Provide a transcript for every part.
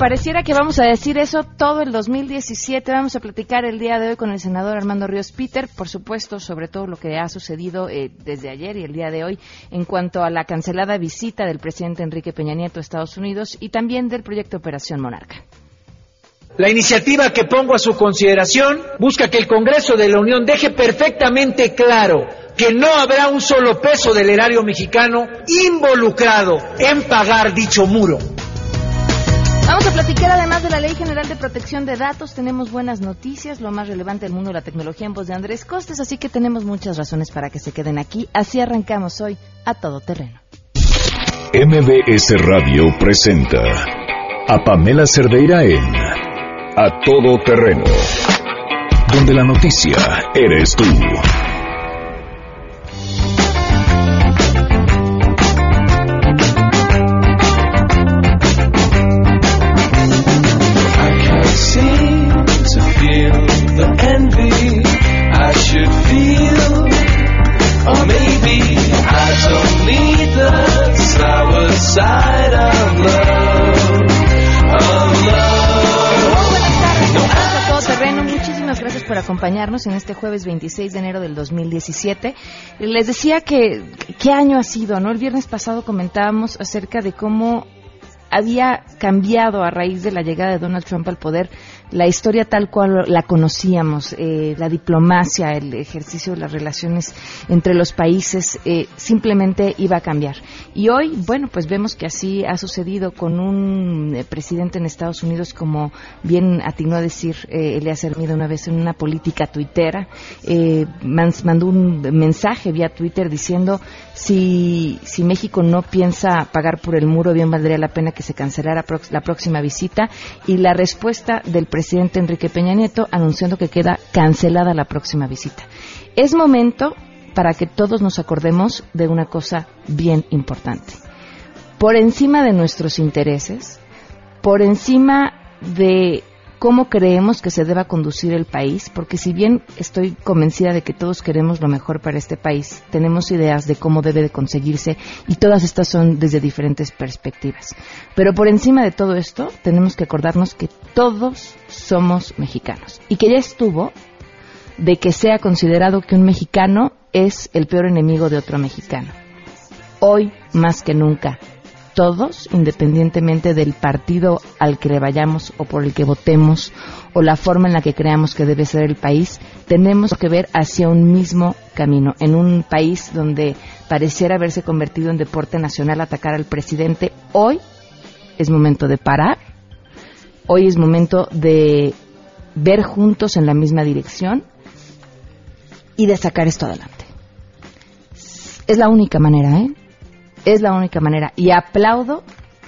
pareciera que vamos a decir eso todo el 2017. Vamos a platicar el día de hoy con el senador Armando Ríos Peter, por supuesto, sobre todo lo que ha sucedido eh, desde ayer y el día de hoy en cuanto a la cancelada visita del presidente Enrique Peña Nieto a Estados Unidos y también del proyecto Operación Monarca. La iniciativa que pongo a su consideración busca que el Congreso de la Unión deje perfectamente claro que no habrá un solo peso del erario mexicano involucrado en pagar dicho muro. Vamos a platicar además de la Ley General de Protección de Datos. Tenemos buenas noticias, lo más relevante del mundo de la tecnología en voz de Andrés Costes, así que tenemos muchas razones para que se queden aquí. Así arrancamos hoy a todo terreno. MBS Radio presenta a Pamela Cerdeira en A Todo Terreno, donde la noticia eres tú. Por acompañarnos en este jueves 26 de enero del 2017. Les decía que qué año ha sido, ¿no? El viernes pasado comentábamos acerca de cómo había cambiado a raíz de la llegada de Donald Trump al poder la historia tal cual la conocíamos, eh, la diplomacia, el ejercicio de las relaciones entre los países, eh, simplemente iba a cambiar. Y hoy, bueno, pues vemos que así ha sucedido con un eh, presidente en Estados Unidos, como bien atinó a decir ha servido una vez en una política tuitera, mandó un mensaje vía Twitter diciendo si, si México no piensa pagar por el muro, bien valdría la pena que se cancelara la próxima visita. Y la respuesta del presidente Enrique Peña Nieto anunciando que queda cancelada la próxima visita. Es momento para que todos nos acordemos de una cosa bien importante. Por encima de nuestros intereses, por encima de cómo creemos que se deba conducir el país, porque si bien estoy convencida de que todos queremos lo mejor para este país, tenemos ideas de cómo debe de conseguirse y todas estas son desde diferentes perspectivas. Pero por encima de todo esto, tenemos que acordarnos que todos somos mexicanos y que ya estuvo de que sea considerado que un mexicano es el peor enemigo de otro mexicano. Hoy, más que nunca, todos, independientemente del partido al que le vayamos o por el que votemos o la forma en la que creamos que debe ser el país, tenemos que ver hacia un mismo camino. En un país donde pareciera haberse convertido en deporte nacional atacar al presidente, hoy es momento de parar, hoy es momento de ver juntos en la misma dirección y de sacar esto adelante. Es la única manera, ¿eh? Es la única manera. Y aplaudo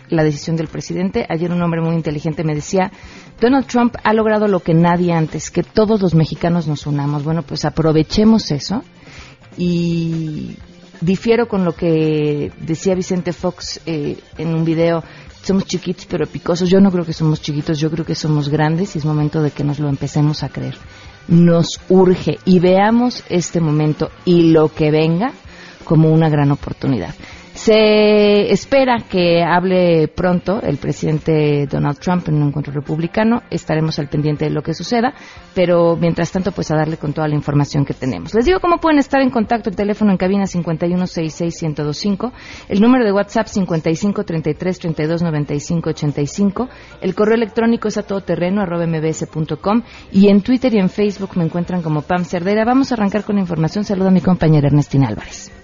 la decisión del presidente. Ayer un hombre muy inteligente me decía, Donald Trump ha logrado lo que nadie antes, que todos los mexicanos nos unamos. Bueno, pues aprovechemos eso y difiero con lo que decía Vicente Fox eh, en un video. Somos chiquitos pero picosos. Yo no creo que somos chiquitos, yo creo que somos grandes y es momento de que nos lo empecemos a creer. Nos urge y veamos este momento y lo que venga como una gran oportunidad. Se espera que hable pronto el presidente Donald Trump en un encuentro republicano. Estaremos al pendiente de lo que suceda, pero mientras tanto, pues a darle con toda la información que tenemos. Les digo cómo pueden estar en contacto. El teléfono en cabina 5166125, el número de WhatsApp 5533329585, el correo electrónico es a todoterreno mbs.com y en Twitter y en Facebook me encuentran como Pam Cerdera. Vamos a arrancar con la información. Saludo a mi compañera Ernestina Álvarez.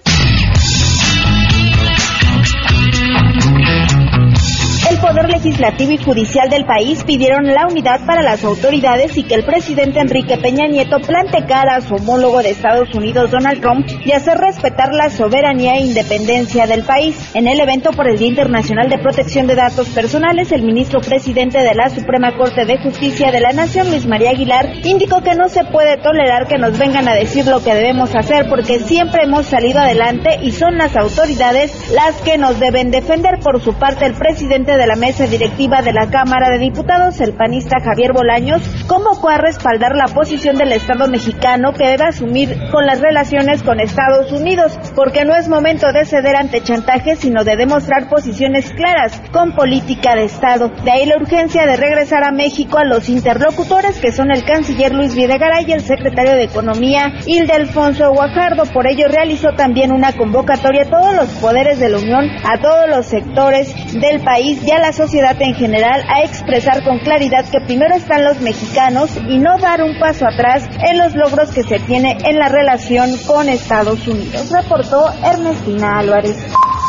Legislativo y Judicial del país pidieron la unidad para las autoridades y que el presidente Enrique Peña Nieto plante cara a su homólogo de Estados Unidos, Donald Trump, y hacer respetar la soberanía e independencia del país. En el evento por el Día Internacional de Protección de Datos Personales, el ministro presidente de la Suprema Corte de Justicia de la Nación, Luis María Aguilar, indicó que no se puede tolerar que nos vengan a decir lo que debemos hacer porque siempre hemos salido adelante y son las autoridades las que nos deben defender. Por su parte, el presidente de la mesa directiva de la Cámara de Diputados, el panista Javier Bolaños, convocó a respaldar la posición del Estado mexicano que debe asumir con las relaciones con Estados Unidos, porque no es momento de ceder ante chantajes, sino de demostrar posiciones claras con política de Estado. De ahí la urgencia de regresar a México a los interlocutores que son el canciller Luis Videgaray y el secretario de Economía Hilde Alfonso Guajardo. Por ello realizó también una convocatoria a todos los poderes de la Unión, a todos los sectores del país y a la sociedad en general a expresar con claridad que primero están los mexicanos y no dar un paso atrás en los logros que se tiene en la relación con Estados Unidos, reportó Ernestina Álvarez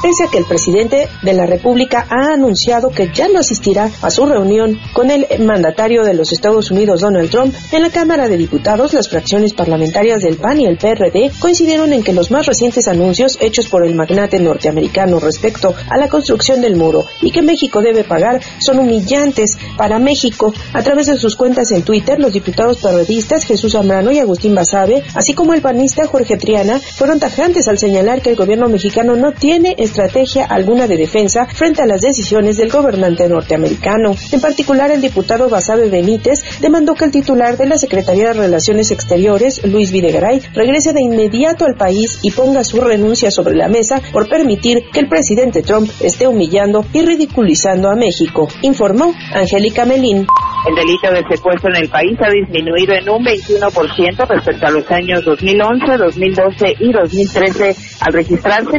pese a que el presidente de la República ha anunciado que ya no asistirá a su reunión con el mandatario de los Estados Unidos, Donald Trump, en la Cámara de Diputados, las fracciones parlamentarias del PAN y el PRD coincidieron en que los más recientes anuncios hechos por el magnate norteamericano respecto a la construcción del muro y que México debe pagar son humillantes para México. A través de sus cuentas en Twitter, los diputados periodistas Jesús Zambrano y Agustín Basabe, así como el panista Jorge Triana, fueron tajantes al señalar que el gobierno mexicano no tiene estrategia alguna de defensa frente a las decisiones del gobernante norteamericano. En particular, el diputado Basabe Benítez demandó que el titular de la Secretaría de Relaciones Exteriores, Luis Videgaray, regrese de inmediato al país y ponga su renuncia sobre la mesa por permitir que el presidente Trump esté humillando y ridiculizando a México, informó Angélica Melín. El delito de secuestro en el país ha disminuido en un 21% respecto a los años 2011, 2012 y 2013, al registrarse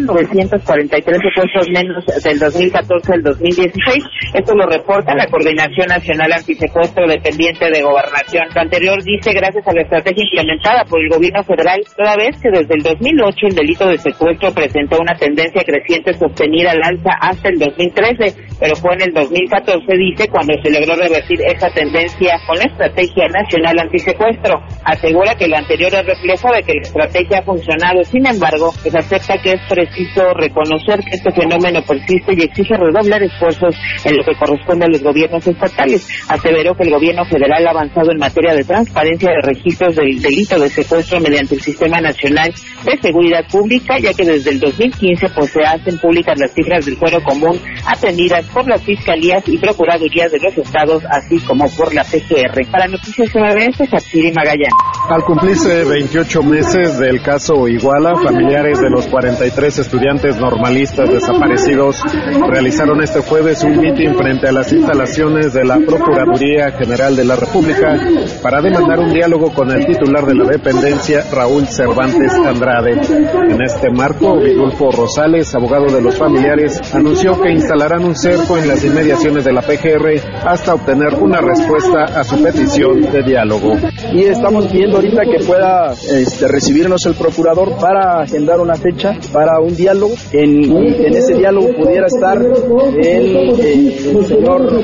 943 secuestros menos del 2014 al 2016. Esto lo reporta la Coordinación Nacional Antisecuestro dependiente de Gobernación. Lo anterior dice gracias a la estrategia implementada por el gobierno federal, toda vez que desde el 2008 el delito de secuestro presentó una tendencia creciente sostenida al alza hasta el 2013, pero fue en el 2014, dice, cuando se logró revertir esa tendencia con la Estrategia Nacional Antisecuestro. Asegura que lo anterior es reflejo de que la estrategia ha funcionado. Sin embargo, pues acepta que es preciso reconocer que este fenómeno persiste y exige redoblar esfuerzos en lo que corresponde a los gobiernos estatales. Aseveró que el gobierno federal ha avanzado en materia de transparencia de registros del delito de secuestro mediante el Sistema Nacional de Seguridad Pública, ya que desde el 2015 pues se hacen públicas las cifras del fuero común atendidas por las fiscalías y procuradurías de los estados, así como por la PGR. Para Noticias MBS, Satsiri Magallanes. Al cumplirse 28 meses del caso Iguala, familiares de los 43 estudiantes normalistas desaparecidos realizaron este jueves un mitin frente a las instalaciones de la Procuraduría General de la República para demandar un diálogo con el titular de la dependencia, Raúl Cervantes Andrade. En este marco, Vidulfo Rosales, abogado de los familiares, anunció que instalarán un cerco en las inmediaciones de la PGR hasta obtener una respuesta a su petición de diálogo. Y estamos viendo ahorita que pueda este, recibirnos el procurador para agendar una fecha para un diálogo. En, en ese diálogo pudiera estar el, eh, el señor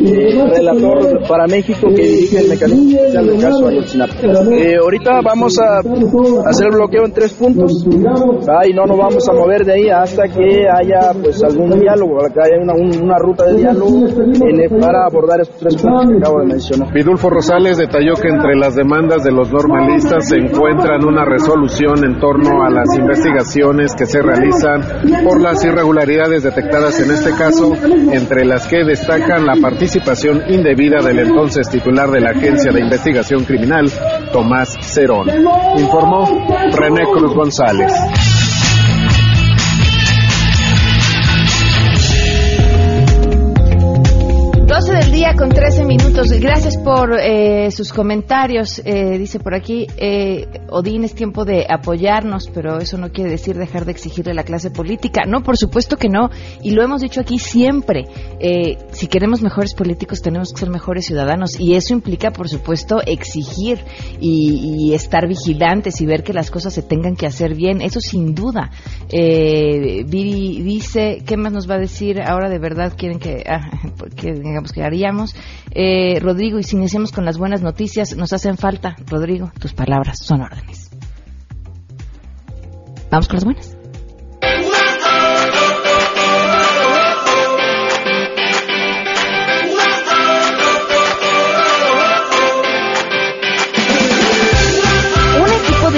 eh, relator para México que dirige el mecanismo del caso Ayotzinapa. Eh, ahorita vamos a hacer el bloqueo en tres puntos y no nos vamos a mover de ahí hasta que haya pues algún diálogo, que haya una, una ruta de diálogo en, para abordar estos tres puntos que acabo de mencionar. Vidulfo Rosales detalló que entre las demandas de los normalistas se encuentran una resolución en torno a las investigaciones que se realizan por las irregularidades detectadas en este caso, entre las que destacan la participación indebida del entonces titular de la Agencia de Investigación Criminal, Tomás Cerón. Informó René Cruz González. Con 13 minutos. Gracias por eh, sus comentarios. Eh, dice por aquí, eh, Odín, es tiempo de apoyarnos, pero eso no quiere decir dejar de exigirle a la clase política. No, por supuesto que no. Y lo hemos dicho aquí siempre. Eh, si queremos mejores políticos, tenemos que ser mejores ciudadanos. Y eso implica, por supuesto, exigir y, y estar vigilantes y ver que las cosas se tengan que hacer bien. Eso sin duda. Eh, Viri dice, ¿qué más nos va a decir? Ahora de verdad quieren que, ah, que digamos que Eh, Rodrigo, y si iniciamos con las buenas noticias, nos hacen falta. Rodrigo, tus palabras son órdenes. Vamos con las buenas.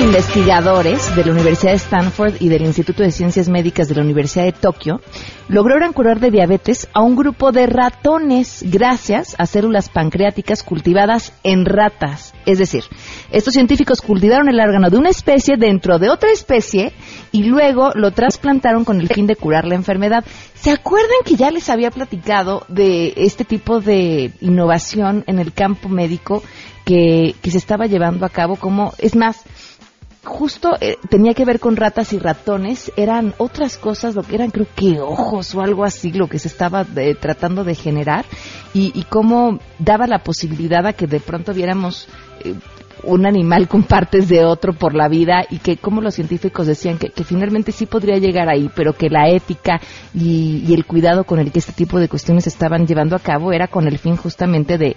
Investigadores de la Universidad de Stanford y del Instituto de Ciencias Médicas de la Universidad de Tokio lograron curar de diabetes a un grupo de ratones gracias a células pancreáticas cultivadas en ratas. Es decir, estos científicos cultivaron el órgano de una especie dentro de otra especie y luego lo trasplantaron con el fin de curar la enfermedad. ¿Se acuerdan que ya les había platicado de este tipo de innovación en el campo médico que, que se estaba llevando a cabo? Como, es más, justo eh, tenía que ver con ratas y ratones, eran otras cosas, lo que eran creo que ojos o algo así, lo que se estaba eh, tratando de generar y, y, cómo daba la posibilidad a que de pronto viéramos eh, un animal con partes de otro por la vida y que como los científicos decían que, finalmente sí podría llegar ahí, pero que la ética y, y el cuidado con el que este tipo de cuestiones estaban llevando a cabo era con el fin justamente de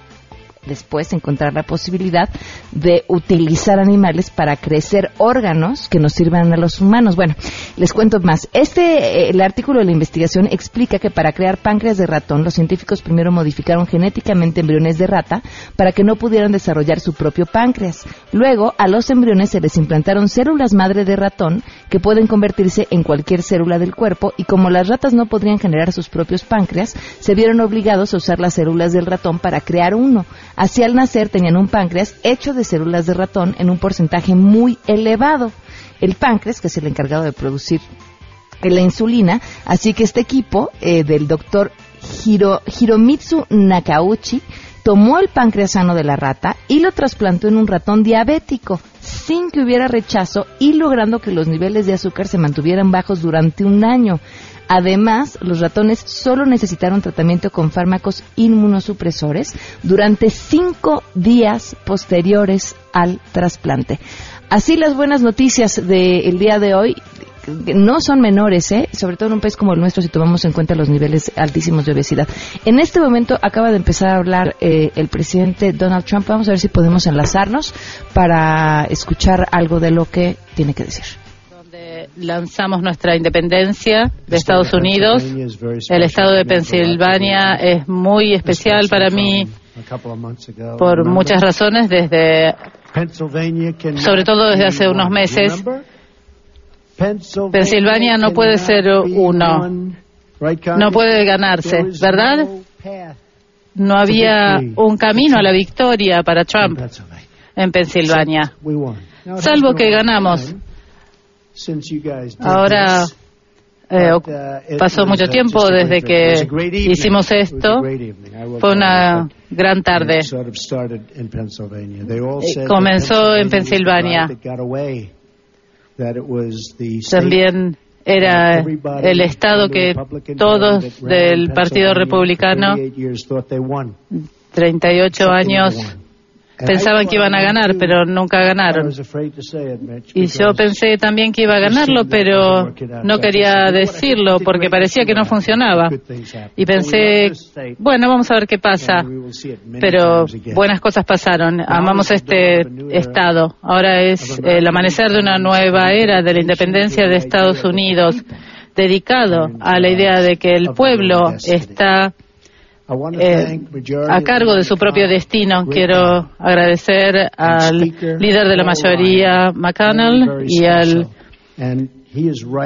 después encontrar la posibilidad de utilizar animales para crecer órganos que nos sirvan a los humanos. Bueno, les cuento más. Este, el artículo de la investigación explica que para crear páncreas de ratón, los científicos primero modificaron genéticamente embriones de rata para que no pudieran desarrollar su propio páncreas. Luego, a los embriones se les implantaron células madre de ratón que pueden convertirse en cualquier célula del cuerpo y como las ratas no podrían generar sus propios páncreas, se vieron obligados a usar las células del ratón para crear uno. Así al nacer tenían un páncreas hecho de células de ratón en un porcentaje muy elevado. El páncreas, que es el encargado de producir la insulina, así que este equipo eh, del doctor Hiro, Hiromitsu Nakauchi tomó el páncreas sano de la rata y lo trasplantó en un ratón diabético sin que hubiera rechazo y logrando que los niveles de azúcar se mantuvieran bajos durante un año. Además, los ratones solo necesitaron tratamiento con fármacos inmunosupresores durante cinco días posteriores al trasplante. Así las buenas noticias del día de hoy no son menores, ¿eh? sobre todo en un país como el nuestro si tomamos en cuenta los niveles altísimos de obesidad. En este momento acaba de empezar a hablar eh, el presidente Donald Trump. Vamos a ver si podemos enlazarnos para escuchar algo de lo que tiene que decir lanzamos nuestra independencia de Estados Unidos. El estado de Pensilvania es muy especial para mí por muchas razones, desde, sobre todo desde hace unos meses. Pensilvania no puede ser uno, no puede ganarse, ¿verdad? No había un camino a la victoria para Trump en Pensilvania, salvo que ganamos. Ahora eh, pasó mucho tiempo desde que hicimos esto. Fue una gran tarde. Comenzó en Pensilvania. También era el estado que todos del Partido Republicano, 38 años pensaban que iban a ganar, pero nunca ganaron. Y yo pensé también que iba a ganarlo, pero no quería decirlo porque parecía que no funcionaba. Y pensé, bueno, vamos a ver qué pasa. Pero buenas cosas pasaron. Amamos este Estado. Ahora es el amanecer de una nueva era de la independencia de Estados Unidos, dedicado a la idea de que el pueblo está eh, a cargo de su propio destino. Quiero agradecer al líder de la mayoría, McConnell, y al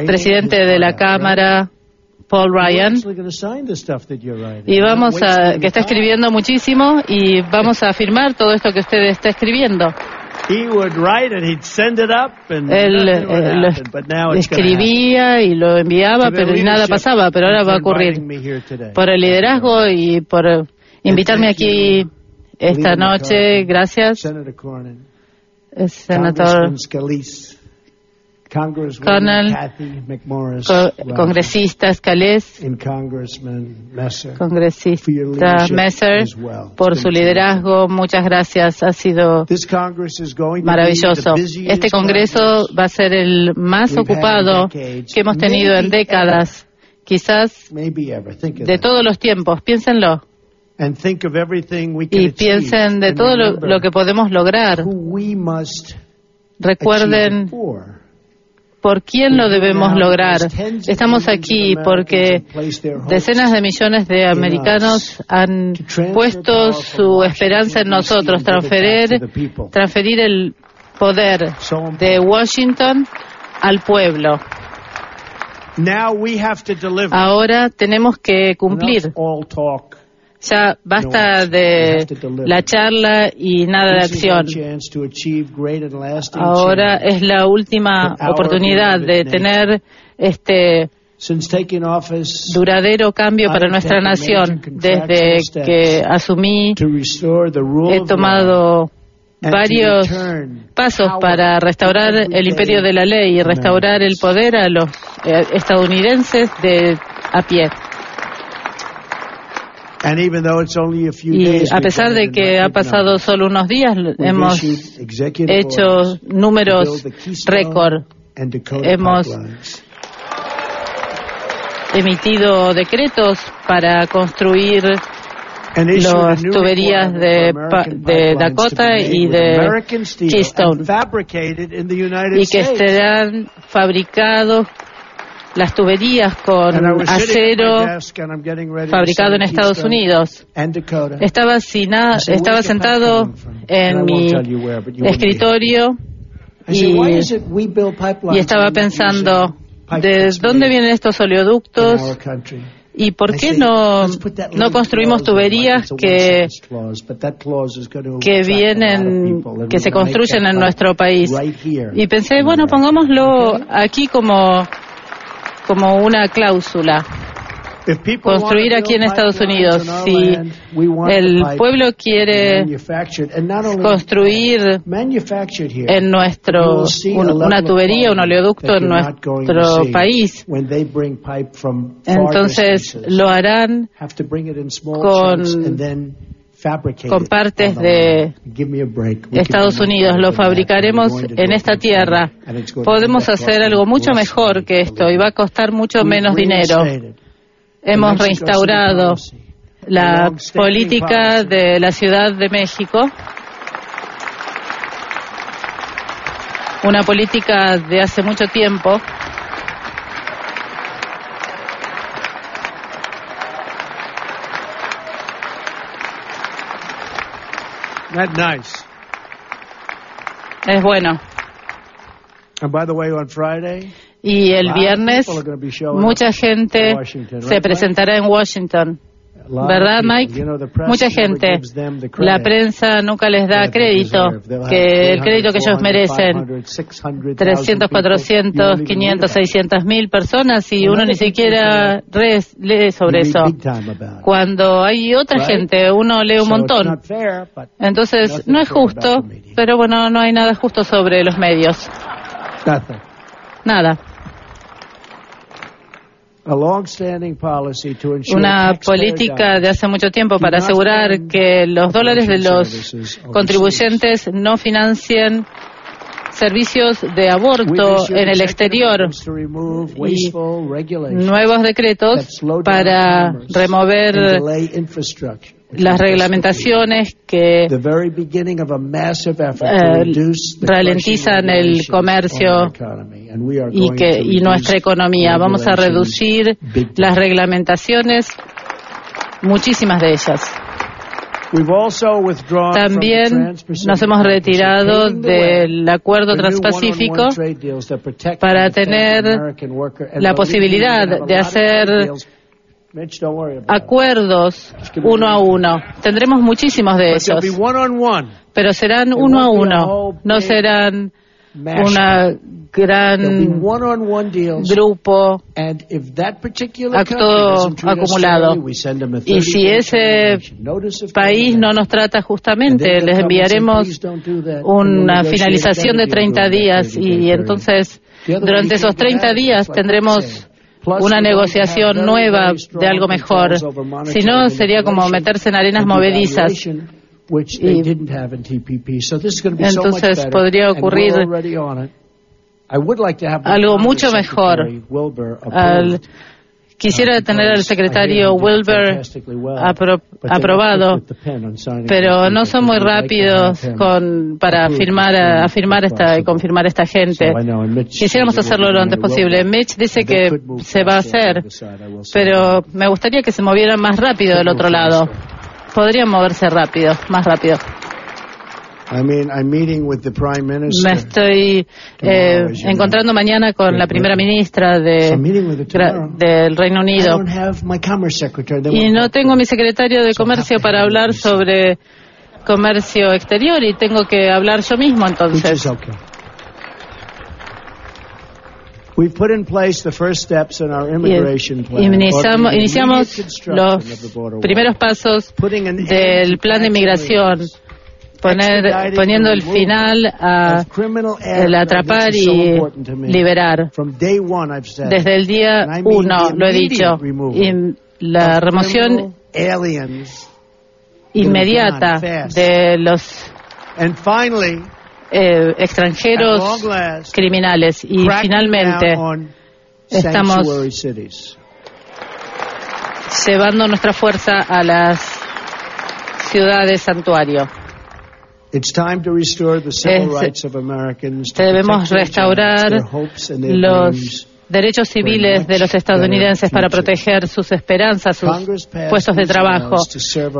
presidente de la Cámara, Paul Ryan. Y vamos a, que está escribiendo muchísimo y vamos a firmar todo esto que usted está escribiendo. Él lo escribía y lo enviaba, pero nada pasaba, pero ahora va a ocurrir. Por el liderazgo y por invitarme aquí esta noche, gracias. Senador Connell, congresista Scalés, congresista Messer, por su liderazgo. Muchas gracias. Ha sido maravilloso. Este Congreso va a ser el más ocupado que hemos tenido en décadas, quizás de todos los tiempos. Piénsenlo. Y piensen de todo lo, lo que podemos lograr. Recuerden por quién lo debemos lograr. Estamos aquí porque decenas de millones de americanos han puesto su esperanza en nosotros, transferir, transferir el poder de Washington al pueblo. Ahora tenemos que cumplir. Ya basta de la charla y nada de acción. Ahora es la última oportunidad de tener este duradero cambio para nuestra nación. Desde que asumí, he tomado varios pasos para restaurar el imperio de la ley y restaurar el poder a los eh, estadounidenses de a pie. Y a pesar de que ha pasado solo unos días, hemos hecho números récord. Hemos emitido decretos para construir las tuberías de, de, Dakota y de Keystone. y que estarán fabricados las tuberías con acero fabricado en Estados Unidos. Estaba, estaba sentado en mi escritorio y, y estaba pensando, ¿de dónde vienen estos oleoductos? ¿Y por qué no, no construimos tuberías que, que vienen, que se construyen en nuestro país? Y pensé, bueno, pongámoslo aquí como, como una cláusula. Construir aquí en Estados Unidos. Si el pueblo quiere construir en nuestro una tubería, un oleoducto en nuestro país, entonces lo harán con con partes de Estados Unidos. Lo fabricaremos en esta tierra. Podemos hacer algo mucho mejor que esto y va a costar mucho menos dinero. hemos reinstaurado la política de la Ciudad de México, una política de hace mucho tiempo. Es bueno. And by the way, on Friday, y el viernes mucha gente se presentará en Washington. ¿Verdad, Mike? Mucha gente. La prensa nunca les da crédito, que el crédito que ellos merecen. 300, 400, 500, 600 mil personas y uno ni siquiera lee sobre eso. Cuando hay otra gente, uno lee un montón. Entonces, no es justo, pero bueno, no hay nada justo sobre los medios. Nada. Una política de hace mucho tiempo para asegurar que los dólares de los contribuyentes no financien servicios de aborto en el exterior y nuevos decretos para remover las reglamentaciones que eh, ralentizan el comercio y, que, y nuestra economía. Vamos a reducir las reglamentaciones, muchísimas de ellas. También nos hemos retirado del acuerdo transpacífico para tener la posibilidad de hacer acuerdos uno a uno. Tendremos muchísimos de ellos, pero serán uno a uno, no serán una gran grupo acto acumulado. Y si ese país no nos trata justamente, les enviaremos una finalización de 30 días y entonces durante esos 30 días tendremos una negociación nueva de algo mejor. Si no, sería como meterse en arenas movedizas. Entonces podría ocurrir algo mucho mejor. Al, Quisiera tener al secretario Wilber aprobado, pero no son muy rápidos con, para firmar, afirmar esta y confirmar esta gente. Quisiéramos hacerlo lo antes posible. Mitch dice que se va a hacer, pero me gustaría que se movieran más rápido del otro lado. Podrían moverse rápido, más rápido. Me estoy eh, encontrando mañana con la primera ministra de, del Reino Unido. Y no tengo mi secretario de Comercio para hablar sobre comercio exterior y tengo que hablar yo mismo entonces. Iniciamos, iniciamos los primeros pasos del plan de inmigración poner, poniendo el final a el atrapar y liberar. Desde el día uno, lo he dicho, y la remoción inmediata de los eh, extranjeros criminales. Y finalmente estamos llevando nuestra fuerza a las ciudades santuario. Debemos restaurar los derechos civiles de los estadounidenses para proteger sus esperanzas, sus puestos de trabajo.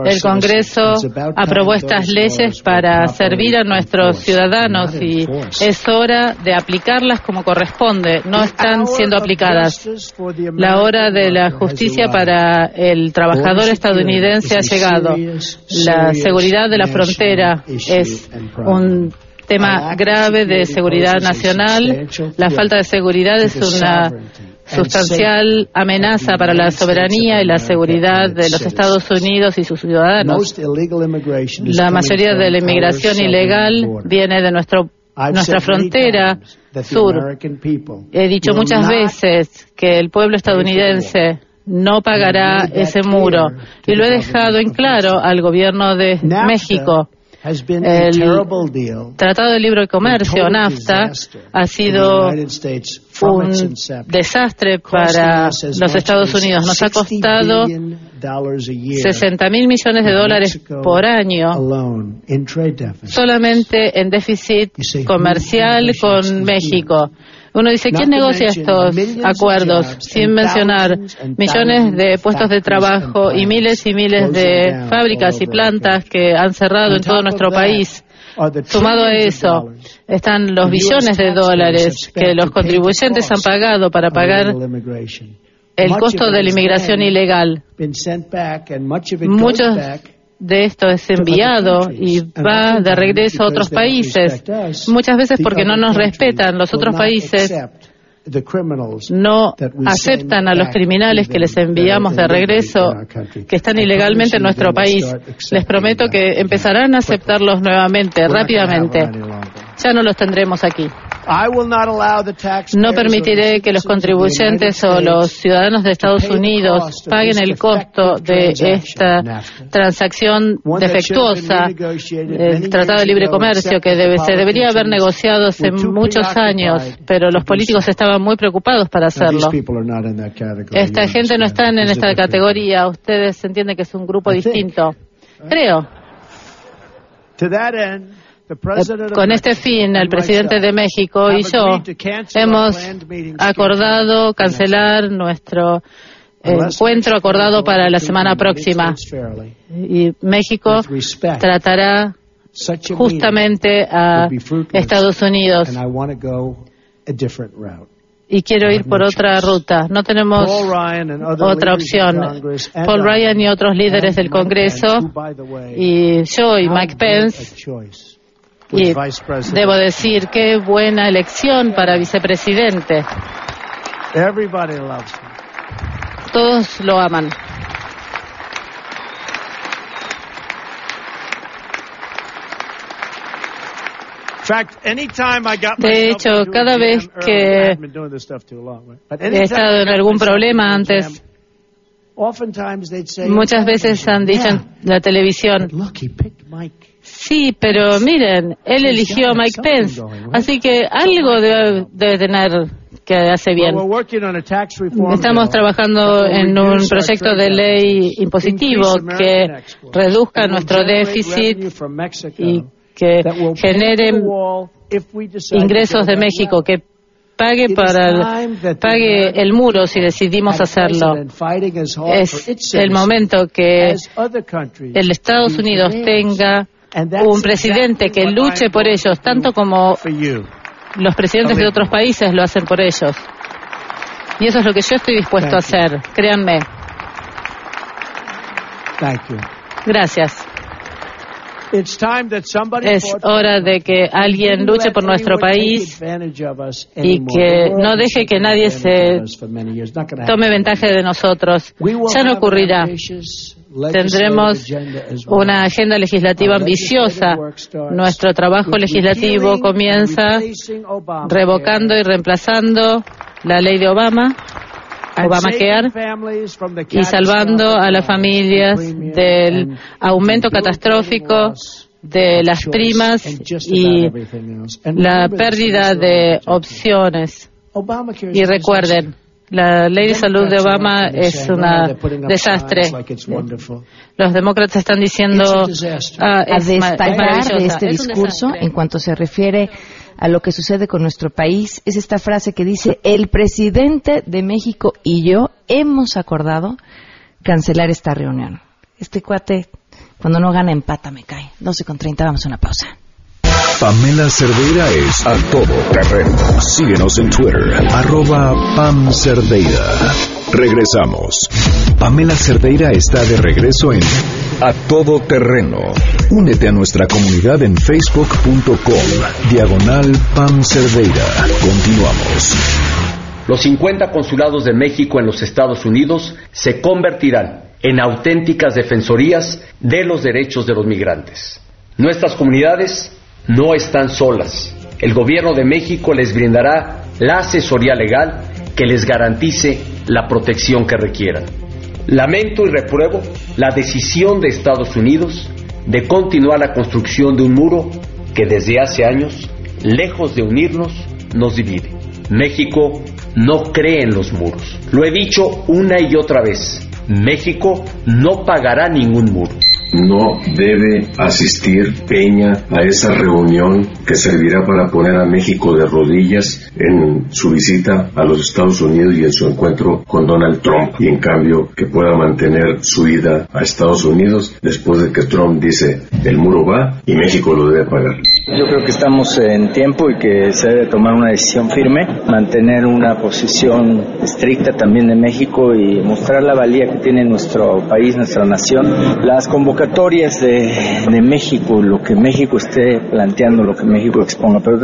El Congreso aprobó estas leyes para servir a nuestros ciudadanos y es hora de aplicarlas como corresponde. No están siendo aplicadas. La hora de la justicia para el trabajador estadounidense ha llegado. La seguridad de la frontera es un tema grave de seguridad nacional. La falta de seguridad es una sustancial amenaza para la soberanía y la seguridad de los Estados Unidos y sus ciudadanos. La mayoría de la inmigración ilegal viene de nuestro, nuestra frontera sur. He dicho muchas veces que el pueblo estadounidense no pagará ese muro. y lo he dejado en claro al gobierno de México. El Tratado de Libre Comercio, NAFTA, ha sido un desastre para los Estados Unidos. Nos ha costado 60 mil millones de dólares por año solamente en déficit comercial con México. Uno dice, ¿quién negocia estos acuerdos? Sin mencionar millones de puestos de trabajo y miles y miles de fábricas y plantas que han cerrado en todo nuestro país. Sumado a eso, están los billones de dólares que los contribuyentes han pagado para pagar el costo de la inmigración ilegal. Muchos de esto es enviado y va de regreso a otros países, muchas veces porque no nos respetan. Los otros países no aceptan a los criminales que les enviamos de regreso, que están ilegalmente en nuestro país. Les prometo que empezarán a aceptarlos nuevamente, rápidamente. Ya no los tendremos aquí. No permitiré que los contribuyentes o los ciudadanos de Estados Unidos paguen el costo de esta transacción defectuosa del Tratado de Libre Comercio que se debería haber negociado hace muchos años, pero los políticos estaban muy preocupados para hacerlo. Esta gente no está en esta categoría. Ustedes entienden que es un grupo distinto. Creo. Con este fin, el presidente de México y yo hemos acordado cancelar nuestro encuentro acordado para la semana próxima. Y México tratará justamente a Estados Unidos. Y quiero ir por otra ruta. No tenemos otra opción. Paul Ryan y otros líderes del Congreso, y yo y Mike Pence, y debo decir, qué buena elección para vicepresidente. Todos lo aman. De hecho, cada vez que he estado en algún problema antes, muchas veces han dicho en la televisión, Sí, pero miren, él eligió a Mike Pence, así que algo debe, tener que hace bien. Estamos trabajando en un proyecto de ley impositivo que reduzca nuestro déficit y que genere ingresos de México, que pague para el, pague el muro si decidimos hacerlo. Es el momento que el Estados Unidos tenga un presidente que luche por ellos, tanto como los presidentes de otros países lo hacen por ellos. Y eso es lo que yo estoy dispuesto a hacer, créanme. Gracias. Es hora de que alguien luche por nuestro país y que no deje que nadie se tome ventaja de nosotros. Ya no ocurrirá. Tendremos una agenda legislativa ambiciosa. Nuestro trabajo legislativo comienza revocando y reemplazando la ley de Obama Obamacare y salvando a las familias del aumento catastrófico de las primas y la pérdida de opciones. Y recuerden, la ley de salud de Obama es un desastre. Los demócratas están diciendo ah, a destacar de este discurso en cuanto se refiere a lo que sucede con nuestro país es esta frase que dice, el presidente de México y yo hemos acordado cancelar esta reunión. Este cuate, cuando no gana, empata, me cae. 12 con 30, vamos a una pausa. Pamela Cerdeira es a todo terreno. Síguenos en Twitter, arroba Pam Cerdeira. Regresamos. Pamela Cerdeira está de regreso en A Todo Terreno. Únete a nuestra comunidad en facebook.com, diagonal Pam Cerdeira. Continuamos. Los 50 consulados de México en los Estados Unidos se convertirán en auténticas defensorías de los derechos de los migrantes. Nuestras comunidades no están solas. El gobierno de México les brindará la asesoría legal que les garantice la protección que requieran. Lamento y repruebo la decisión de Estados Unidos de continuar la construcción de un muro que desde hace años, lejos de unirnos, nos divide. México no cree en los muros. Lo he dicho una y otra vez. México no pagará ningún muro no debe asistir Peña a esa reunión que servirá para poner a México de rodillas en su visita a los Estados Unidos y en su encuentro con Donald Trump y en cambio que pueda mantener su ida a Estados Unidos después de que Trump dice el muro va y México lo debe pagar. Yo creo que estamos en tiempo y que se debe tomar una decisión firme, mantener una posición estricta también de México y mostrar la valía que tiene nuestro país, nuestra nación. Las convocatorias de, de México, lo que México esté planteando, lo que México exponga, pero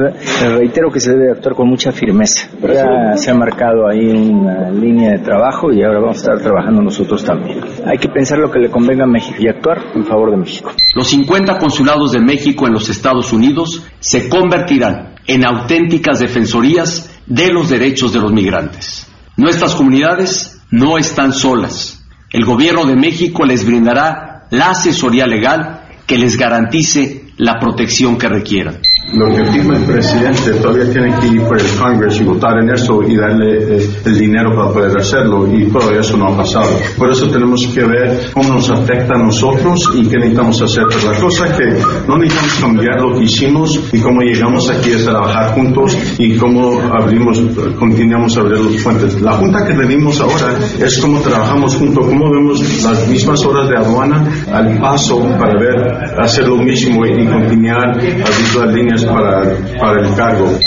reitero que se debe actuar con mucha firmeza. Ya se ha marcado ahí una línea de trabajo y ahora vamos a estar trabajando nosotros también. Hay que pensar lo que le convenga a México y actuar en favor de México. Los 50 consulados de México en los Estados Unidos se convertirán en auténticas defensorías de los derechos de los migrantes. Nuestras comunidades no están solas. El Gobierno de México les brindará la asesoría legal que les garantice la protección que requieran lo que firma el presidente todavía tiene que ir por el Congress y votar en eso y darle eh, el dinero para poder hacerlo y todo eso no ha pasado. Por eso tenemos que ver cómo nos afecta a nosotros y qué necesitamos hacer. Pero la cosa es que no necesitamos cambiar lo que hicimos y cómo llegamos aquí a trabajar juntos y cómo abrimos, continuamos a abrir los fuentes. La junta que tenemos ahora es cómo trabajamos juntos, cómo vemos las mismas horas de aduana al paso para ver, hacer lo mismo y, continuar a las líneas para, para el cargo.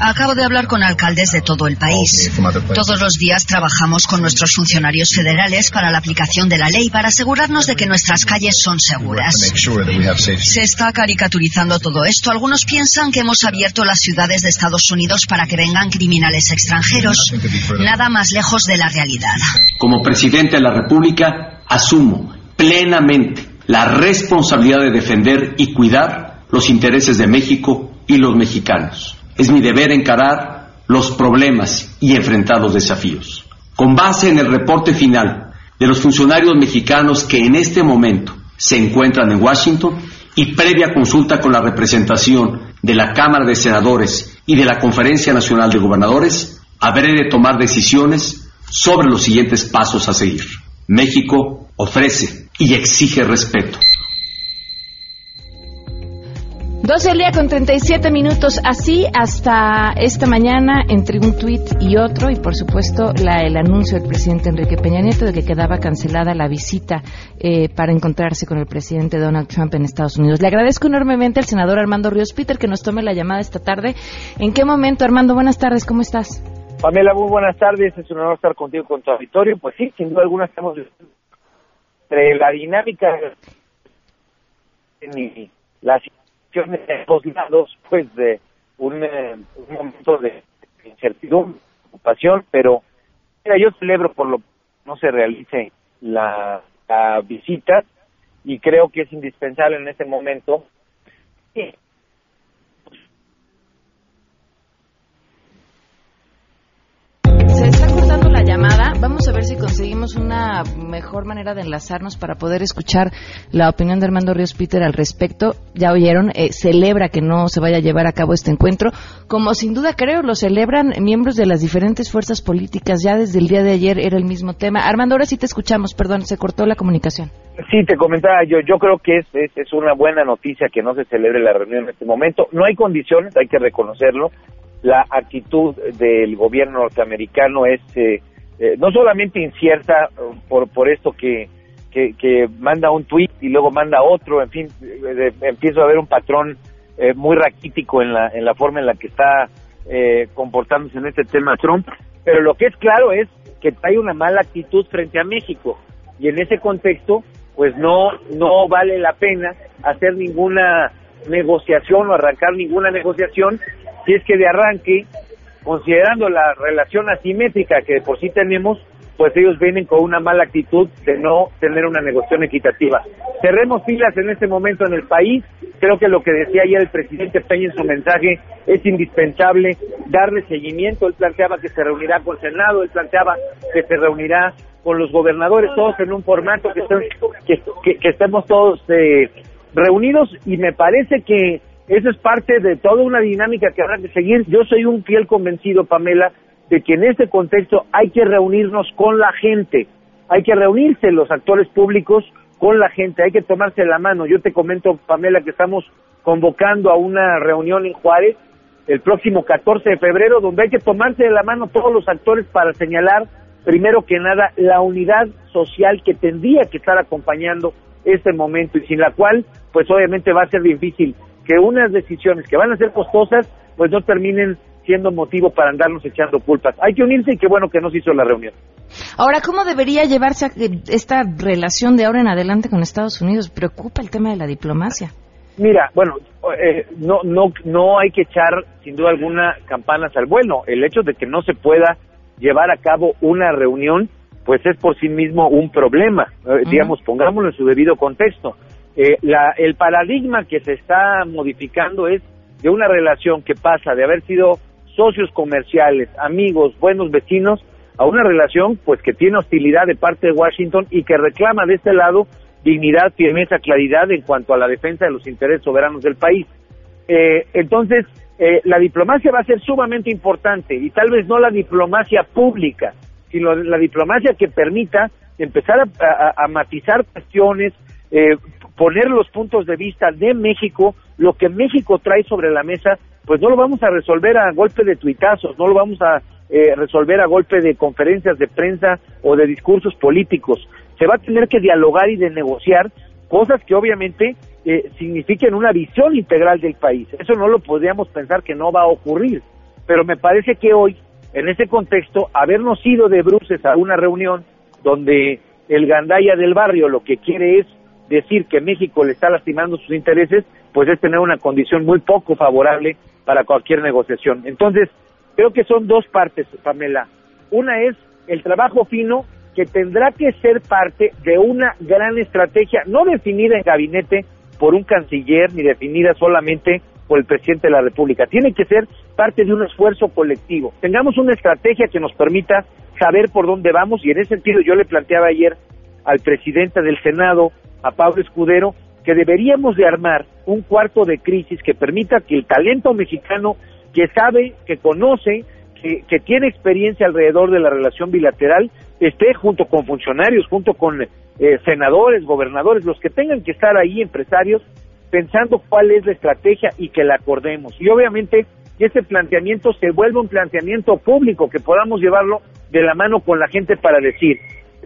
Acabo de hablar con alcaldes de todo el país. Todos los días trabajamos con nuestros funcionarios federales para la aplicación de la ley para asegurarnos de que nuestras calles son seguras. Se está caricaturizando todo esto. Algunos piensan que hemos abierto las ciudades de Estados Unidos para que vengan criminales extranjeros. Nada más lejos de la realidad. Como presidente de la República, asumo plenamente la responsabilidad de defender y cuidar los intereses de México y los mexicanos. Es mi deber encarar los problemas y enfrentar los desafíos. Con base en el reporte final de los funcionarios mexicanos que en este momento se encuentran en Washington y previa consulta con la representación de la Cámara de Senadores y de la Conferencia Nacional de Gobernadores, habré de tomar decisiones sobre los siguientes pasos a seguir. México ofrece y exige respeto. 12 al día con 37 minutos, así hasta esta mañana entre un tuit y otro y por supuesto la, el anuncio del presidente Enrique Peña Nieto de que quedaba cancelada la visita eh, para encontrarse con el presidente Donald Trump en Estados Unidos. Le agradezco enormemente al senador Armando Ríos Peter que nos tome la llamada esta tarde. ¿En qué momento, Armando? Buenas tardes, ¿cómo estás? Pamela, muy buenas tardes, es un honor estar contigo con tu auditorio. Pues sí, sin duda alguna estamos entre la dinámica y la de dos lados, pues de un, eh, un momento de incertidumbre, preocupación, pero mira, yo celebro por lo que no se realice la, la visita y creo que es indispensable en este momento llamada. Vamos a ver si conseguimos una mejor manera de enlazarnos para poder escuchar la opinión de Armando Ríos Peter al respecto. Ya oyeron, eh, celebra que no se vaya a llevar a cabo este encuentro, como sin duda creo lo celebran miembros de las diferentes fuerzas políticas. Ya desde el día de ayer era el mismo tema. Armando, ahora sí te escuchamos, perdón, se cortó la comunicación. Sí, te comentaba yo, yo creo que es, es, es una buena noticia que no se celebre la reunión en este momento. No hay condiciones, hay que reconocerlo la actitud del gobierno norteamericano es eh, eh, no solamente incierta por, por esto que, que, manda un tweet y luego manda otro, en fin, eh, empiezo a ver un patrón muy raquítico en la, en la forma en la que está comportándose en este tema Trump, pero lo que es claro es que hay una mala actitud frente a México y en ese contexto pues no no vale la pena hacer ninguna negociación o arrancar ninguna negociación si es que de arranque, considerando la relación asimétrica que por sí tenemos, pues ellos vienen con una mala actitud de no tener una negociación equitativa. Cerremos filas en este momento en el país. Creo que lo que decía ayer el presidente Peña en su mensaje es indispensable darle seguimiento. Él planteaba que se reunirá con el Senado, él planteaba que se reunirá con los gobernadores, todos en un formato que, que, estemos todos eh, reunidos y me parece que eso es parte de toda una dinámica que habrá que seguir. Yo soy un fiel convencido, Pamela, de que en este contexto hay que reunirnos con la gente, hay que reunirse los actores públicos con la gente, hay que tomarse la mano. Yo te comento, Pamela, que estamos convocando a una reunión en Juárez el próximo 14 de febrero, donde hay que tomarse de la mano todos los actores para señalar, primero que nada, la unidad social que tendría que estar acompañando este momento y sin la cual, pues obviamente va a ser difícil que unas decisiones que van a ser costosas, pues no terminen siendo motivo para andarnos echando culpas. Hay que unirse y qué bueno que no se hizo la reunión. Ahora, ¿cómo debería llevarse esta relación de ahora en adelante con Estados Unidos? ¿Preocupa el tema de la diplomacia? Mira, bueno, eh, no, no, no hay que echar sin duda alguna campanas al vuelo. El hecho de que no se pueda llevar a cabo una reunión, pues es por sí mismo un problema. Eh, digamos, pongámoslo en su debido contexto. Eh, la, el paradigma que se está modificando es de una relación que pasa de haber sido socios comerciales, amigos, buenos vecinos, a una relación pues que tiene hostilidad de parte de Washington y que reclama de este lado dignidad, firmeza, claridad en cuanto a la defensa de los intereses soberanos del país. Eh, entonces, eh, la diplomacia va a ser sumamente importante y tal vez no la diplomacia pública, sino la diplomacia que permita empezar a, matizar cuestiones, eh, poner los puntos de vista de México, lo que México trae sobre la mesa, pues no lo vamos a resolver a golpe de tuitazos, no lo vamos a eh, resolver a golpe de conferencias de prensa o de discursos políticos. Se va a tener que dialogar y de negociar cosas que obviamente eh, signifiquen una visión integral del país. Eso no lo podríamos pensar que no va a ocurrir, pero me parece que hoy, en ese contexto, habernos ido de bruces a una reunión donde el gandaya del barrio lo que quiere es decir que México le está lastimando sus intereses, pues es tener una condición muy poco favorable para cualquier negociación. Entonces, creo que son dos partes, Pamela. Una es el trabajo fino que tendrá que ser parte de una gran estrategia, no definida en gabinete por un canciller ni definida solamente por el presidente de la República. Tiene que ser parte de un esfuerzo colectivo. Tengamos una estrategia que nos permita saber por dónde vamos y en ese sentido yo le planteaba ayer al presidente del Senado, a Pablo Escudero, que deberíamos de armar un cuarto de crisis que permita que el talento mexicano que sabe, que conoce, que, tiene experiencia alrededor de la relación bilateral, esté junto con funcionarios, junto con eh, senadores, gobernadores, los que tengan que estar ahí, empresarios, pensando cuál es la estrategia y que la acordemos. Y obviamente que ese planteamiento se vuelva un planteamiento público, que podamos llevarlo de la mano con la gente para decir,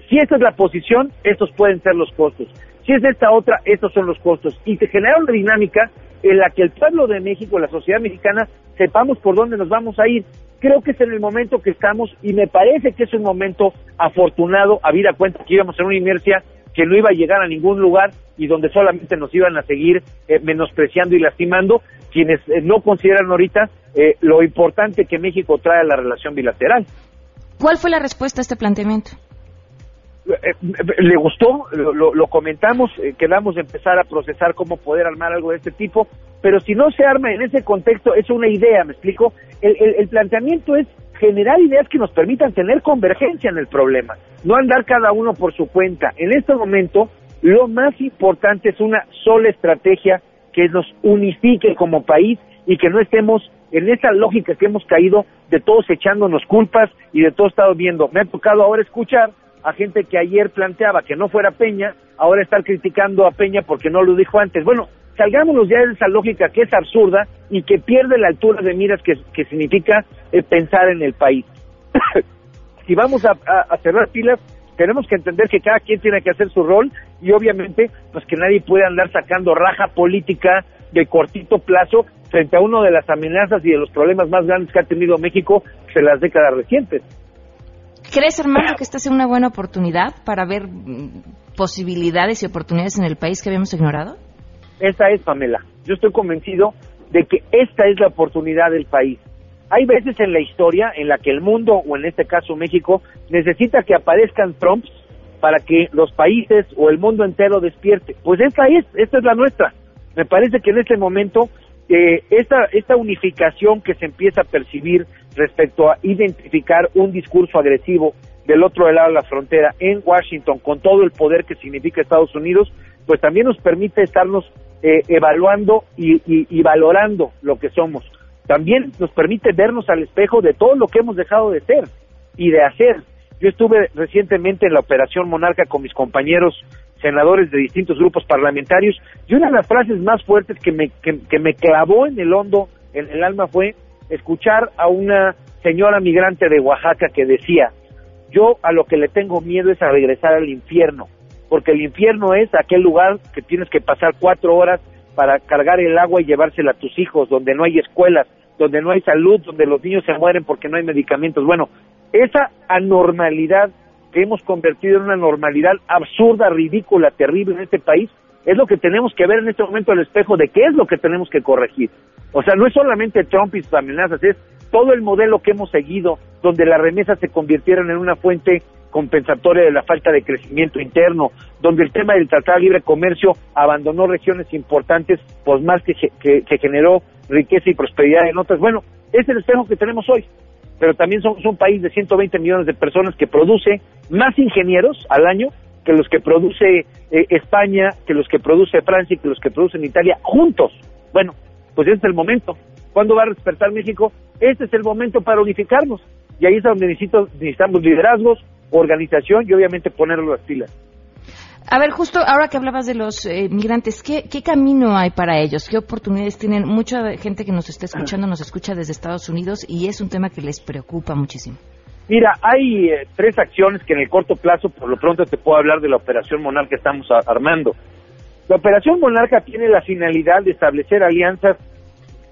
si esta es la posición, estos pueden ser los costos. Si es esta otra, estos son los costos. Y se genera una dinámica en la que el pueblo de México, la sociedad mexicana, sepamos por dónde nos vamos a ir. Creo que es en el momento que estamos y me parece que es un momento afortunado, habida cuenta que íbamos en una inercia que no iba a llegar a ningún lugar y donde solamente nos iban a seguir eh, menospreciando y lastimando quienes eh, no consideran ahorita eh, lo importante que México trae a la relación bilateral. ¿Cuál fue la respuesta a este planteamiento? Eh, le gustó, lo, comentamos, eh, quedamos de empezar a procesar cómo poder armar algo de este tipo, pero si no se arma en ese contexto, es una idea, ¿me explico? El, el, planteamiento es generar ideas que nos permitan tener convergencia en el problema, no andar cada uno por su cuenta. En este momento, lo más importante es una sola estrategia que nos unifique como país y que no estemos en esa lógica que hemos caído de todos echándonos culpas y de todos estado viendo. Me ha tocado ahora escuchar a gente que ayer planteaba que no fuera Peña, ahora estar criticando a Peña porque no lo dijo antes. Bueno, salgámonos ya de esa lógica que es absurda y que pierde la altura de miras que, significa eh, pensar en el país. si vamos a, a, cerrar pilas, tenemos que entender que cada quien tiene que hacer su rol y obviamente pues que nadie puede andar sacando raja política de cortito plazo frente a uno de las amenazas y de los problemas más grandes que ha tenido México en las décadas recientes. ¿Crees, hermano, que esta es una buena oportunidad para ver mm, posibilidades y oportunidades en el país que habíamos ignorado? Esa es, Pamela. Yo estoy convencido de que esta es la oportunidad del país. Hay veces en la historia en la que el mundo, o en este caso México, necesita que aparezcan Trumps para que los países o el mundo entero despierte. Pues esta es, esta es la nuestra. Me parece que en este momento eh, esta, esta unificación que se empieza a percibir respecto a identificar un discurso agresivo del otro lado de la frontera en Washington con todo el poder que significa Estados Unidos, pues también nos permite estarnos eh, evaluando y, y, valorando lo que somos. También nos permite vernos al espejo de todo lo que hemos dejado de ser y de hacer. Yo estuve recientemente en la Operación Monarca con mis compañeros senadores de distintos grupos parlamentarios y una de las frases más fuertes que me, que me clavó en el hondo, en el alma, fue escuchar a una señora migrante de Oaxaca que decía, yo a lo que le tengo miedo es a regresar al infierno, porque el infierno es aquel lugar que tienes que pasar cuatro horas para cargar el agua y llevársela a tus hijos, donde no hay escuelas, donde no hay salud, donde los niños se mueren porque no hay medicamentos. Bueno, esa anormalidad que hemos convertido en una normalidad absurda, ridícula, terrible en este país, es lo que tenemos que ver en este momento al espejo de qué es lo que tenemos que corregir. O sea, no es solamente Trump y sus amenazas, es todo el modelo que hemos seguido, donde las remesas se convirtieron en una fuente compensatoria de la falta de crecimiento interno, donde el tema del Tratado de Libre Comercio abandonó regiones importantes, pues más que, que, generó riqueza y prosperidad en otras. Bueno, es el espejo que tenemos hoy, pero también somos un país de 120 millones de personas que produce más ingenieros al año que los que produce eh, España, que los que produce Francia y que los que producen Italia juntos. Bueno, pues este es el momento. ¿Cuándo va a despertar México? Este es el momento para unificarnos. Y ahí es donde necesitamos liderazgos, organización y obviamente ponerlo las pilas. A ver, justo ahora que hablabas de los eh, migrantes, ¿qué, ¿qué, camino hay para ellos? ¿Qué oportunidades tienen? Mucha gente que nos está escuchando nos escucha desde Estados Unidos y es un tema que les preocupa muchísimo. Mira, hay eh, tres acciones que en el corto plazo, por lo pronto te puedo hablar de la Operación Monarca que estamos armando. La Operación Monarca tiene la finalidad de establecer alianzas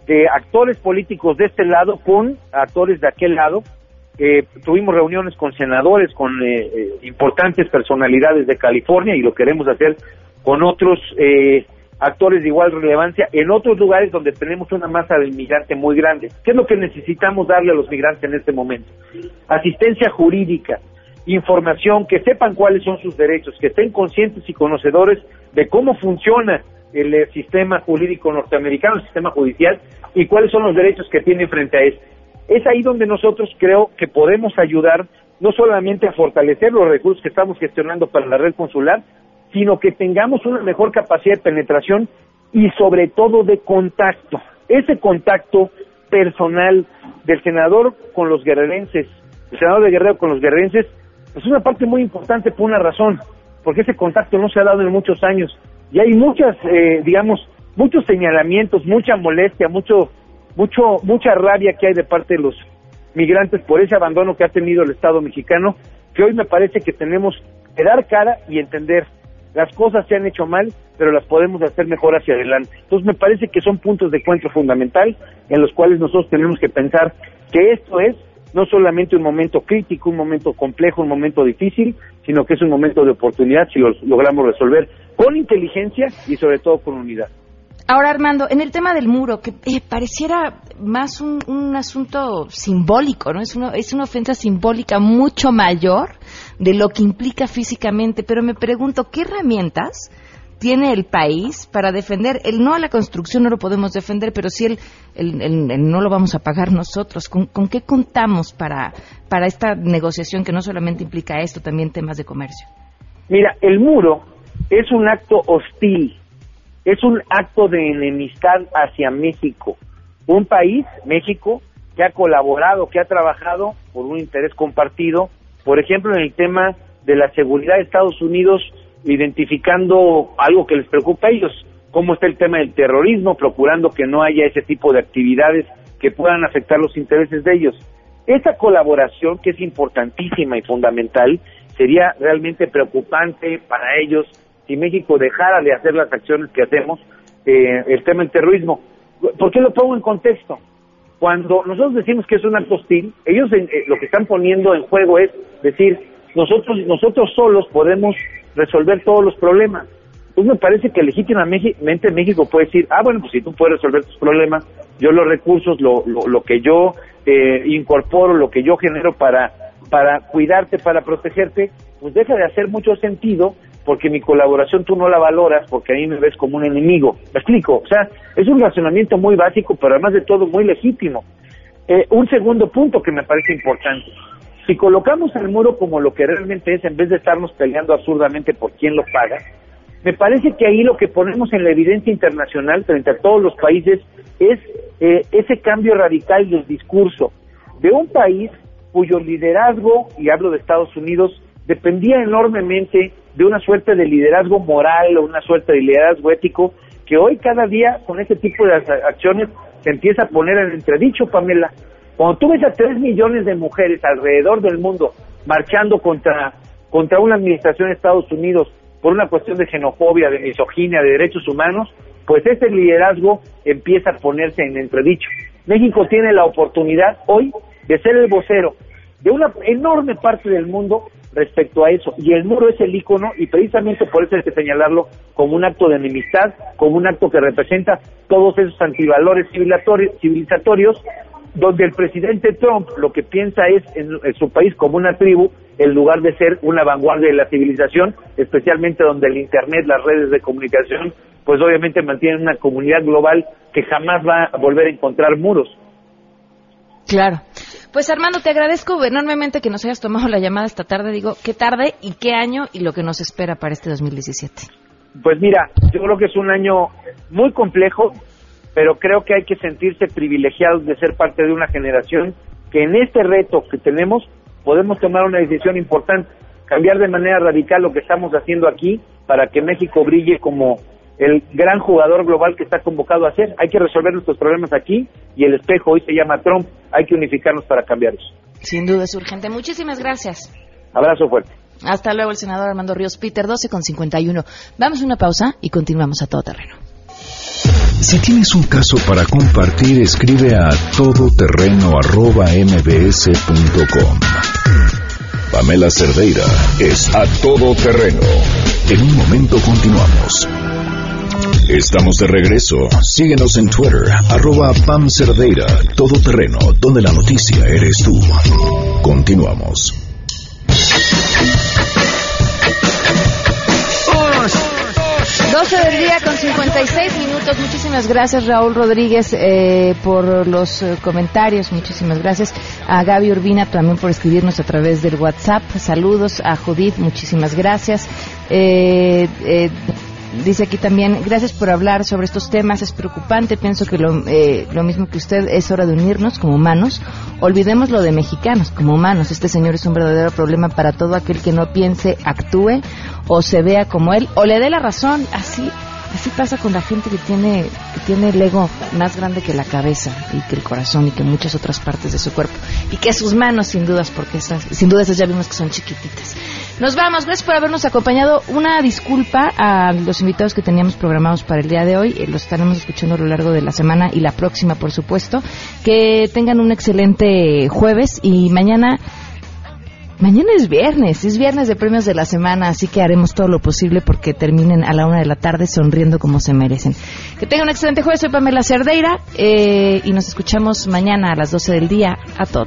de actores políticos de este lado con actores de aquel lado. Eh, tuvimos reuniones con senadores, con eh, importantes personalidades de California y lo queremos hacer con otros actores de igual relevancia en otros lugares donde tenemos una masa de inmigrante muy grande. ¿Qué es lo que necesitamos darle a los migrantes en este momento? Asistencia jurídica, información, que sepan cuáles son sus derechos, que estén conscientes y conocedores de cómo funciona el eh, sistema jurídico norteamericano, el sistema judicial, y cuáles son los derechos que tienen frente a este. Es ahí donde nosotros creo que podemos ayudar no solamente a fortalecer los recursos que estamos gestionando para la red consular, sino que tengamos una mejor capacidad de penetración y sobre todo de contacto. Ese contacto personal del senador con los guerrerenses, el senador de Guerrero con los guerrerenses, es una parte muy importante por una razón, porque ese contacto no se ha dado en muchos años y hay muchas, eh, digamos, muchos señalamientos, mucha molestia, mucho, mucho, mucha rabia que hay de parte de los migrantes por ese abandono que ha tenido el Estado mexicano, que hoy me parece que tenemos que dar cara y entender las cosas se han hecho mal, pero las podemos hacer mejor hacia adelante. Entonces me parece que son puntos de encuentro fundamental en los cuales nosotros tenemos que pensar que esto es no solamente un momento crítico, un momento complejo, un momento difícil, sino que es un momento de oportunidad si lo logramos resolver con inteligencia y sobre todo con unidad. Ahora, Armando, en el tema del muro, que eh, pareciera más un, un, asunto simbólico, ¿no? Es, uno, es una ofensa simbólica mucho mayor de lo que implica físicamente, pero me pregunto, ¿qué herramientas tiene el país para defender el no a la construcción no lo podemos defender pero sí el, el, no lo vamos a pagar nosotros. ¿Con, ¿Con, qué contamos para para esta negociación que no solamente implica esto también temas de comercio mira el muro es un acto hostil es un acto de enemistad hacia México un país México que ha colaborado que ha trabajado por un interés compartido por ejemplo en el tema de la seguridad de Estados Unidos identificando algo que les preocupa a ellos, cómo está el tema del terrorismo, procurando que no haya ese tipo de actividades que puedan afectar los intereses de ellos. Esa colaboración, que es importantísima y fundamental, sería realmente preocupante para ellos si México dejara de hacer las acciones que hacemos, eh, el tema del terrorismo. ¿Por qué lo pongo en contexto? Cuando nosotros decimos que es un acto hostil, ellos eh, lo que están poniendo en juego es decir, nosotros, nosotros solos podemos resolver todos los problemas. Pues me parece que legítimamente México puede decir, ah, bueno, pues si tú puedes resolver tus problemas, yo los recursos, lo, lo, que yo eh, incorporo, lo que yo genero para, para cuidarte, para protegerte, pues deja de hacer mucho sentido porque mi colaboración tú no la valoras porque a mí me ves como un enemigo. ¿Me explico? O sea, es un razonamiento muy básico, pero además de todo muy legítimo. Eh, un segundo punto que me parece importante. Si colocamos el muro como lo que realmente es, en vez de estarnos peleando absurdamente por quién lo paga, me parece que ahí lo que ponemos en la evidencia internacional frente a todos los países es eh, ese cambio radical del discurso de un país cuyo liderazgo, y hablo de Estados Unidos, dependía enormemente de una suerte de liderazgo moral o una suerte de liderazgo ético que hoy cada día con este tipo de acciones se empieza a poner en entredicho, Pamela. Cuando tú ves a tres millones de mujeres alrededor del mundo marchando contra, contra una administración de Estados Unidos por una cuestión de xenofobia, de misoginia, de derechos humanos, pues ese liderazgo empieza a ponerse en entredicho. México tiene la oportunidad hoy de ser el vocero de una enorme parte del mundo respecto a eso. Y el muro es el icono y precisamente por eso hay que señalarlo como un acto de enemistad, como un acto que representa todos esos antivalores civilizatorios donde el presidente Trump lo que piensa es en, su país como una tribu, en lugar de ser una vanguardia de la civilización, especialmente donde el Internet, las redes de comunicación, pues obviamente mantienen una comunidad global que jamás va a volver a encontrar muros. Claro. Pues Armando, te agradezco enormemente que nos hayas tomado la llamada esta tarde. Digo, qué tarde y qué año y lo que nos espera para este 2017. Pues mira, yo creo que es un año muy complejo, pero creo que hay que sentirse privilegiados de ser parte de una generación que en este reto que tenemos podemos tomar una decisión importante, cambiar de manera radical lo que estamos haciendo aquí para que México brille como el gran jugador global que está convocado a ser. Hay que resolver nuestros problemas aquí y el espejo hoy se llama Trump. Hay que unificarnos para cambiarlos. Sin duda es urgente. Muchísimas gracias. Abrazo fuerte. Hasta luego, el senador Armando Ríos Peter, 12 con 51. Vamos a una pausa y continuamos a todo terreno. Si tienes un caso para compartir, escribe a todoterreno.mbs.com. Pamela Cerdeira es a todoterreno. En un momento continuamos. Estamos de regreso. Síguenos en Twitter, arroba Pam Cerdeira, todoterreno, donde la noticia eres tú. Continuamos. 12 del día con 56 minutos. Muchísimas gracias Raúl Rodríguez eh, por los eh, comentarios. Muchísimas gracias a Gaby Urbina también por escribirnos a través del WhatsApp. Saludos a Judith. Muchísimas gracias. Eh, dice aquí también, gracias por hablar sobre estos temas, es preocupante, pienso que lo, lo, mismo que usted, es hora de unirnos como humanos, olvidemos lo de mexicanos como humanos, este señor es un verdadero problema para todo aquel que no piense, actúe o se vea como él o le dé la razón, así Así pasa con la gente que tiene, que tiene el ego más grande que la cabeza y que el corazón y que muchas otras partes de su cuerpo. Y que sus manos, sin dudas, porque esas, sin dudas ya vimos que son chiquititas. Nos vamos, gracias por habernos acompañado. Una disculpa a los invitados que teníamos programados para el día de hoy. Eh, los estaremos escuchando a lo largo de la semana y la próxima, por supuesto. Que tengan un excelente jueves y mañana Mañana es viernes, es viernes de premios de la semana, así que haremos todo lo posible porque terminen a la una de la tarde sonriendo como se merecen. Que tengan un excelente jueves, soy Pamela Cerdeira eh, y nos escuchamos mañana a las 12 del día a todo